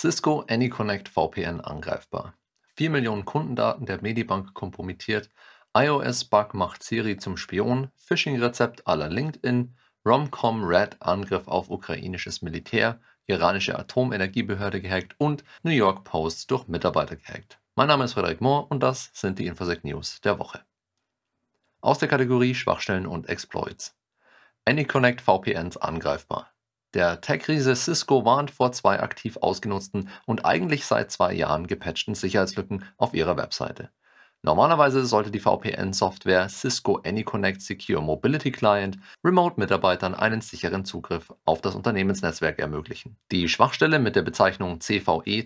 Cisco AnyConnect VPN angreifbar. 4 Millionen Kundendaten der Medibank kompromittiert. iOS-Bug macht Siri zum Spion. Phishing-Rezept aller LinkedIn. Romcom Red Angriff auf ukrainisches Militär. Iranische Atomenergiebehörde gehackt und New York Post durch Mitarbeiter gehackt. Mein Name ist Frederik Mohr und das sind die Infosec News der Woche. Aus der Kategorie Schwachstellen und Exploits. AnyConnect VPNs angreifbar. Der Tech-Riese Cisco warnt vor zwei aktiv ausgenutzten und eigentlich seit zwei Jahren gepatchten Sicherheitslücken auf ihrer Webseite. Normalerweise sollte die VPN-Software Cisco AnyConnect Secure Mobility Client Remote-Mitarbeitern einen sicheren Zugriff auf das Unternehmensnetzwerk ermöglichen. Die Schwachstelle mit der Bezeichnung CVE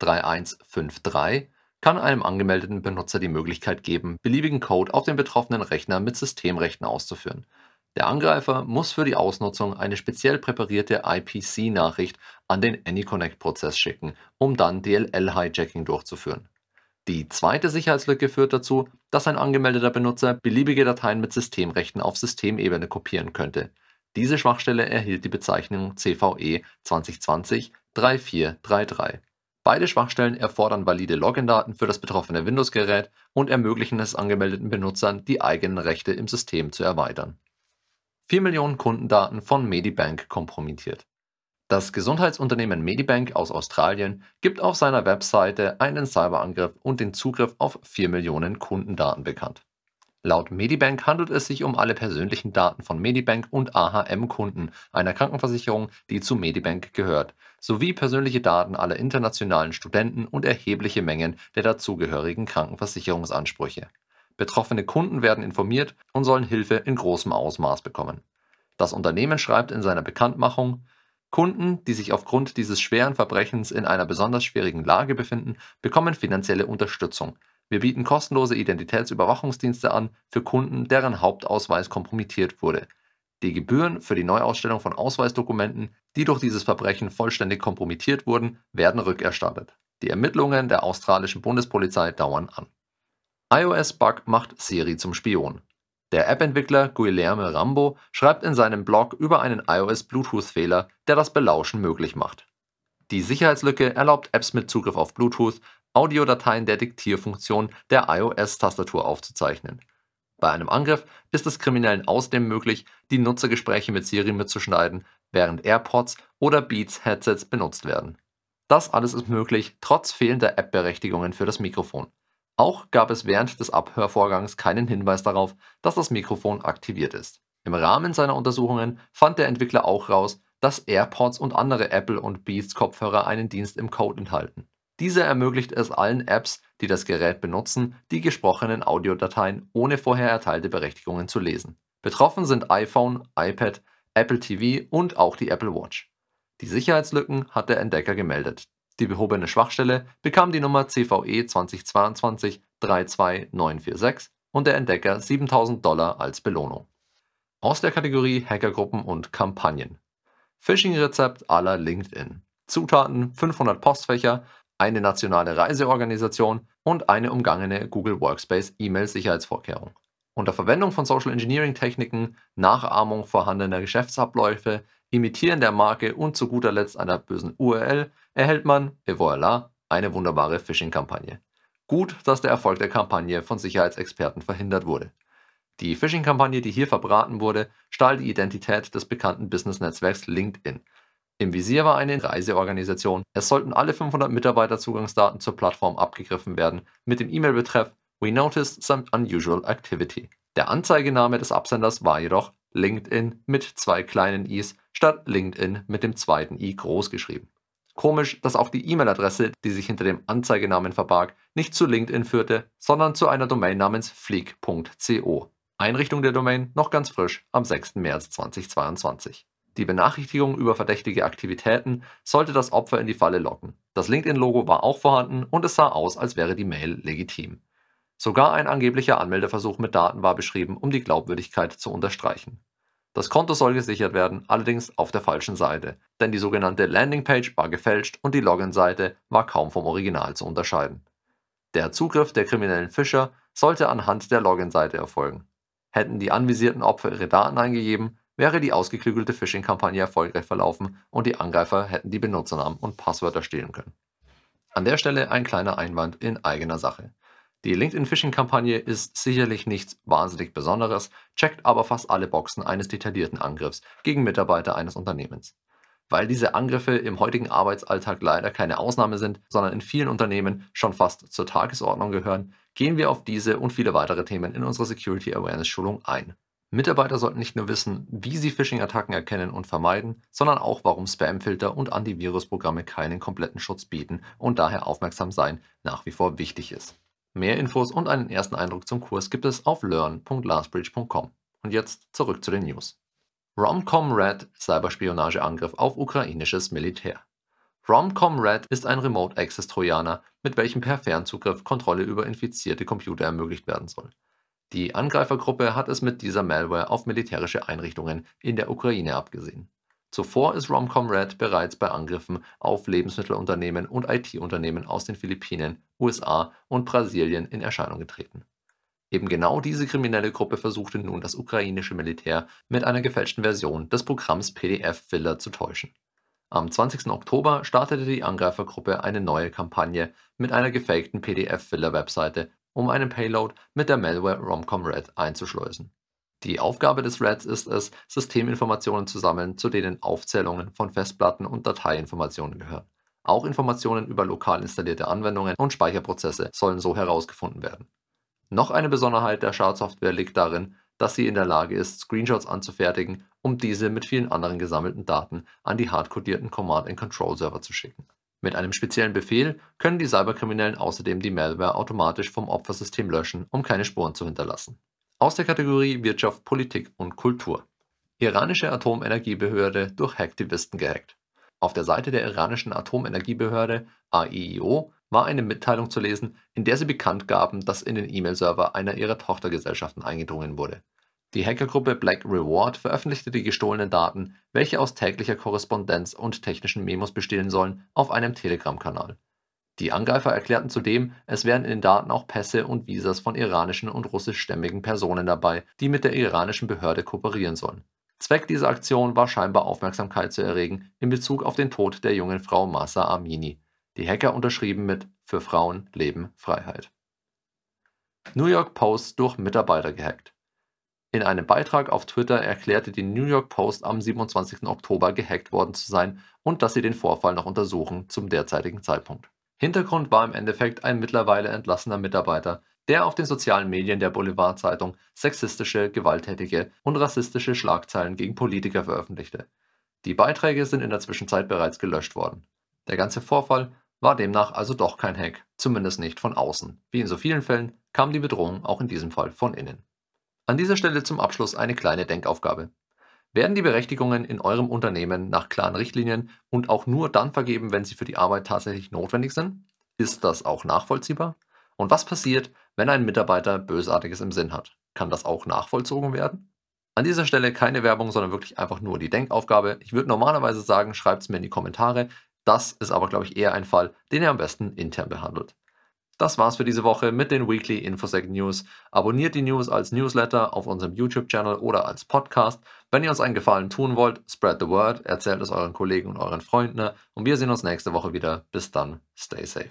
2020-3153 kann einem angemeldeten Benutzer die Möglichkeit geben, beliebigen Code auf dem betroffenen Rechner mit Systemrechten auszuführen. Der Angreifer muss für die Ausnutzung eine speziell präparierte IPC-Nachricht an den AnyConnect-Prozess schicken, um dann DLL-Hijacking durchzuführen. Die zweite Sicherheitslücke führt dazu, dass ein angemeldeter Benutzer beliebige Dateien mit Systemrechten auf Systemebene kopieren könnte. Diese Schwachstelle erhielt die Bezeichnung CVE 2020-3433. Beide Schwachstellen erfordern valide Login-Daten für das betroffene Windows-Gerät und ermöglichen es angemeldeten Benutzern, die eigenen Rechte im System zu erweitern. 4 Millionen Kundendaten von Medibank kompromittiert. Das Gesundheitsunternehmen Medibank aus Australien gibt auf seiner Webseite einen Cyberangriff und den Zugriff auf 4 Millionen Kundendaten bekannt. Laut Medibank handelt es sich um alle persönlichen Daten von Medibank und AHM-Kunden einer Krankenversicherung, die zu Medibank gehört, sowie persönliche Daten aller internationalen Studenten und erhebliche Mengen der dazugehörigen Krankenversicherungsansprüche. Betroffene Kunden werden informiert und sollen Hilfe in großem Ausmaß bekommen. Das Unternehmen schreibt in seiner Bekanntmachung, Kunden, die sich aufgrund dieses schweren Verbrechens in einer besonders schwierigen Lage befinden, bekommen finanzielle Unterstützung. Wir bieten kostenlose Identitätsüberwachungsdienste an für Kunden, deren Hauptausweis kompromittiert wurde. Die Gebühren für die Neuausstellung von Ausweisdokumenten, die durch dieses Verbrechen vollständig kompromittiert wurden, werden rückerstattet. Die Ermittlungen der australischen Bundespolizei dauern an iOS-Bug macht Siri zum Spion. Der App-Entwickler Guilherme Rambo schreibt in seinem Blog über einen iOS-Bluetooth-Fehler, der das Belauschen möglich macht. Die Sicherheitslücke erlaubt Apps mit Zugriff auf Bluetooth, Audiodateien der Diktierfunktion der iOS-Tastatur aufzuzeichnen. Bei einem Angriff ist es Kriminellen außerdem möglich, die Nutzergespräche mit Siri mitzuschneiden, während AirPods oder Beats-Headsets benutzt werden. Das alles ist möglich trotz fehlender App-Berechtigungen für das Mikrofon. Auch gab es während des Abhörvorgangs keinen Hinweis darauf, dass das Mikrofon aktiviert ist. Im Rahmen seiner Untersuchungen fand der Entwickler auch raus, dass AirPods und andere Apple und Beats Kopfhörer einen Dienst im Code enthalten. Dieser ermöglicht es allen Apps, die das Gerät benutzen, die gesprochenen Audiodateien ohne vorher erteilte Berechtigungen zu lesen. Betroffen sind iPhone, iPad, Apple TV und auch die Apple Watch. Die Sicherheitslücken hat der Entdecker gemeldet. Die behobene Schwachstelle bekam die Nummer CVE 2022-32946 und der Entdecker 7000 Dollar als Belohnung. Aus der Kategorie Hackergruppen und Kampagnen. Phishing-Rezept aller LinkedIn. Zutaten 500 Postfächer, eine nationale Reiseorganisation und eine umgangene Google Workspace E-Mail-Sicherheitsvorkehrung. Unter Verwendung von Social Engineering Techniken, Nachahmung vorhandener Geschäftsabläufe, Imitieren der Marke und zu guter Letzt einer bösen URL erhält man, et voilà, eine wunderbare Phishing-Kampagne. Gut, dass der Erfolg der Kampagne von Sicherheitsexperten verhindert wurde. Die Phishing-Kampagne, die hier verbraten wurde, stahl die Identität des bekannten Business-Netzwerks LinkedIn. Im Visier war eine Reiseorganisation. Es sollten alle 500 Mitarbeiterzugangsdaten zur Plattform abgegriffen werden, mit dem E-Mail-Betreff We noticed some unusual activity. Der Anzeigename des Absenders war jedoch LinkedIn mit zwei kleinen i's statt LinkedIn mit dem zweiten i groß geschrieben. Komisch, dass auch die E-Mail-Adresse, die sich hinter dem Anzeigenamen verbarg, nicht zu LinkedIn führte, sondern zu einer Domain namens fleek.co. Einrichtung der Domain noch ganz frisch am 6. März 2022. Die Benachrichtigung über verdächtige Aktivitäten sollte das Opfer in die Falle locken. Das LinkedIn-Logo war auch vorhanden und es sah aus, als wäre die Mail legitim. Sogar ein angeblicher Anmeldeversuch mit Daten war beschrieben, um die Glaubwürdigkeit zu unterstreichen. Das Konto soll gesichert werden, allerdings auf der falschen Seite, denn die sogenannte Landingpage war gefälscht und die Login-Seite war kaum vom Original zu unterscheiden. Der Zugriff der kriminellen Fischer sollte anhand der Login-Seite erfolgen. Hätten die anvisierten Opfer ihre Daten eingegeben, wäre die ausgeklügelte Phishing-Kampagne erfolgreich verlaufen und die Angreifer hätten die Benutzernamen und Passwörter stehlen können. An der Stelle ein kleiner Einwand in eigener Sache. Die LinkedIn-Phishing-Kampagne ist sicherlich nichts wahnsinnig Besonderes, checkt aber fast alle Boxen eines detaillierten Angriffs gegen Mitarbeiter eines Unternehmens. Weil diese Angriffe im heutigen Arbeitsalltag leider keine Ausnahme sind, sondern in vielen Unternehmen schon fast zur Tagesordnung gehören, gehen wir auf diese und viele weitere Themen in unserer Security Awareness Schulung ein. Mitarbeiter sollten nicht nur wissen, wie sie Phishing-Attacken erkennen und vermeiden, sondern auch, warum Spamfilter und Antivirusprogramme keinen kompletten Schutz bieten und daher aufmerksam sein nach wie vor wichtig ist. Mehr Infos und einen ersten Eindruck zum Kurs gibt es auf learn.lastbridge.com. Und jetzt zurück zu den News. Romcom Red Cyberspionageangriff auf ukrainisches Militär. Romcom Red ist ein Remote Access Trojaner, mit welchem per Fernzugriff Kontrolle über infizierte Computer ermöglicht werden soll. Die Angreifergruppe hat es mit dieser Malware auf militärische Einrichtungen in der Ukraine abgesehen. Zuvor ist Romcom Red bereits bei Angriffen auf Lebensmittelunternehmen und IT-Unternehmen aus den Philippinen, USA und Brasilien in Erscheinung getreten. Eben genau diese kriminelle Gruppe versuchte nun das ukrainische Militär mit einer gefälschten Version des Programms PDF-Filler zu täuschen. Am 20. Oktober startete die Angreifergruppe eine neue Kampagne mit einer gefakten PDF-Filler-Webseite, um einen Payload mit der Malware Romcom Red einzuschleusen. Die Aufgabe des RADs ist es, Systeminformationen zu sammeln, zu denen Aufzählungen von Festplatten und Dateiinformationen gehören. Auch Informationen über lokal installierte Anwendungen und Speicherprozesse sollen so herausgefunden werden. Noch eine Besonderheit der Schadsoftware liegt darin, dass sie in der Lage ist, Screenshots anzufertigen, um diese mit vielen anderen gesammelten Daten an die hardcodierten Command-and-Control-Server zu schicken. Mit einem speziellen Befehl können die Cyberkriminellen außerdem die Malware automatisch vom Opfersystem löschen, um keine Spuren zu hinterlassen. Aus der Kategorie Wirtschaft, Politik und Kultur. Iranische Atomenergiebehörde durch Hacktivisten gehackt. Auf der Seite der iranischen Atomenergiebehörde AIIO war eine Mitteilung zu lesen, in der sie bekannt gaben, dass in den E-Mail-Server einer ihrer Tochtergesellschaften eingedrungen wurde. Die Hackergruppe Black Reward veröffentlichte die gestohlenen Daten, welche aus täglicher Korrespondenz und technischen Memos bestehen sollen, auf einem Telegram-Kanal. Die Angreifer erklärten zudem, es wären in den Daten auch Pässe und Visas von iranischen und russischstämmigen Personen dabei, die mit der iranischen Behörde kooperieren sollen. Zweck dieser Aktion war scheinbar Aufmerksamkeit zu erregen in Bezug auf den Tod der jungen Frau Masa Amini. Die Hacker unterschrieben mit Für Frauen, Leben, Freiheit. New York Post durch Mitarbeiter gehackt. In einem Beitrag auf Twitter erklärte die New York Post am 27. Oktober gehackt worden zu sein und dass sie den Vorfall noch untersuchen zum derzeitigen Zeitpunkt. Hintergrund war im Endeffekt ein mittlerweile entlassener Mitarbeiter, der auf den sozialen Medien der Boulevard-Zeitung sexistische, gewalttätige und rassistische Schlagzeilen gegen Politiker veröffentlichte. Die Beiträge sind in der Zwischenzeit bereits gelöscht worden. Der ganze Vorfall war demnach also doch kein Hack, zumindest nicht von außen. Wie in so vielen Fällen kam die Bedrohung auch in diesem Fall von innen. An dieser Stelle zum Abschluss eine kleine Denkaufgabe. Werden die Berechtigungen in eurem Unternehmen nach klaren Richtlinien und auch nur dann vergeben, wenn sie für die Arbeit tatsächlich notwendig sind? Ist das auch nachvollziehbar? Und was passiert, wenn ein Mitarbeiter Bösartiges im Sinn hat? Kann das auch nachvollzogen werden? An dieser Stelle keine Werbung, sondern wirklich einfach nur die Denkaufgabe. Ich würde normalerweise sagen, schreibt es mir in die Kommentare. Das ist aber, glaube ich, eher ein Fall, den ihr am besten intern behandelt. Das war's für diese Woche mit den Weekly Infosec News. Abonniert die News als Newsletter auf unserem YouTube-Channel oder als Podcast. Wenn ihr uns einen Gefallen tun wollt, spread the word, erzählt es euren Kollegen und euren Freunden und wir sehen uns nächste Woche wieder. Bis dann, stay safe.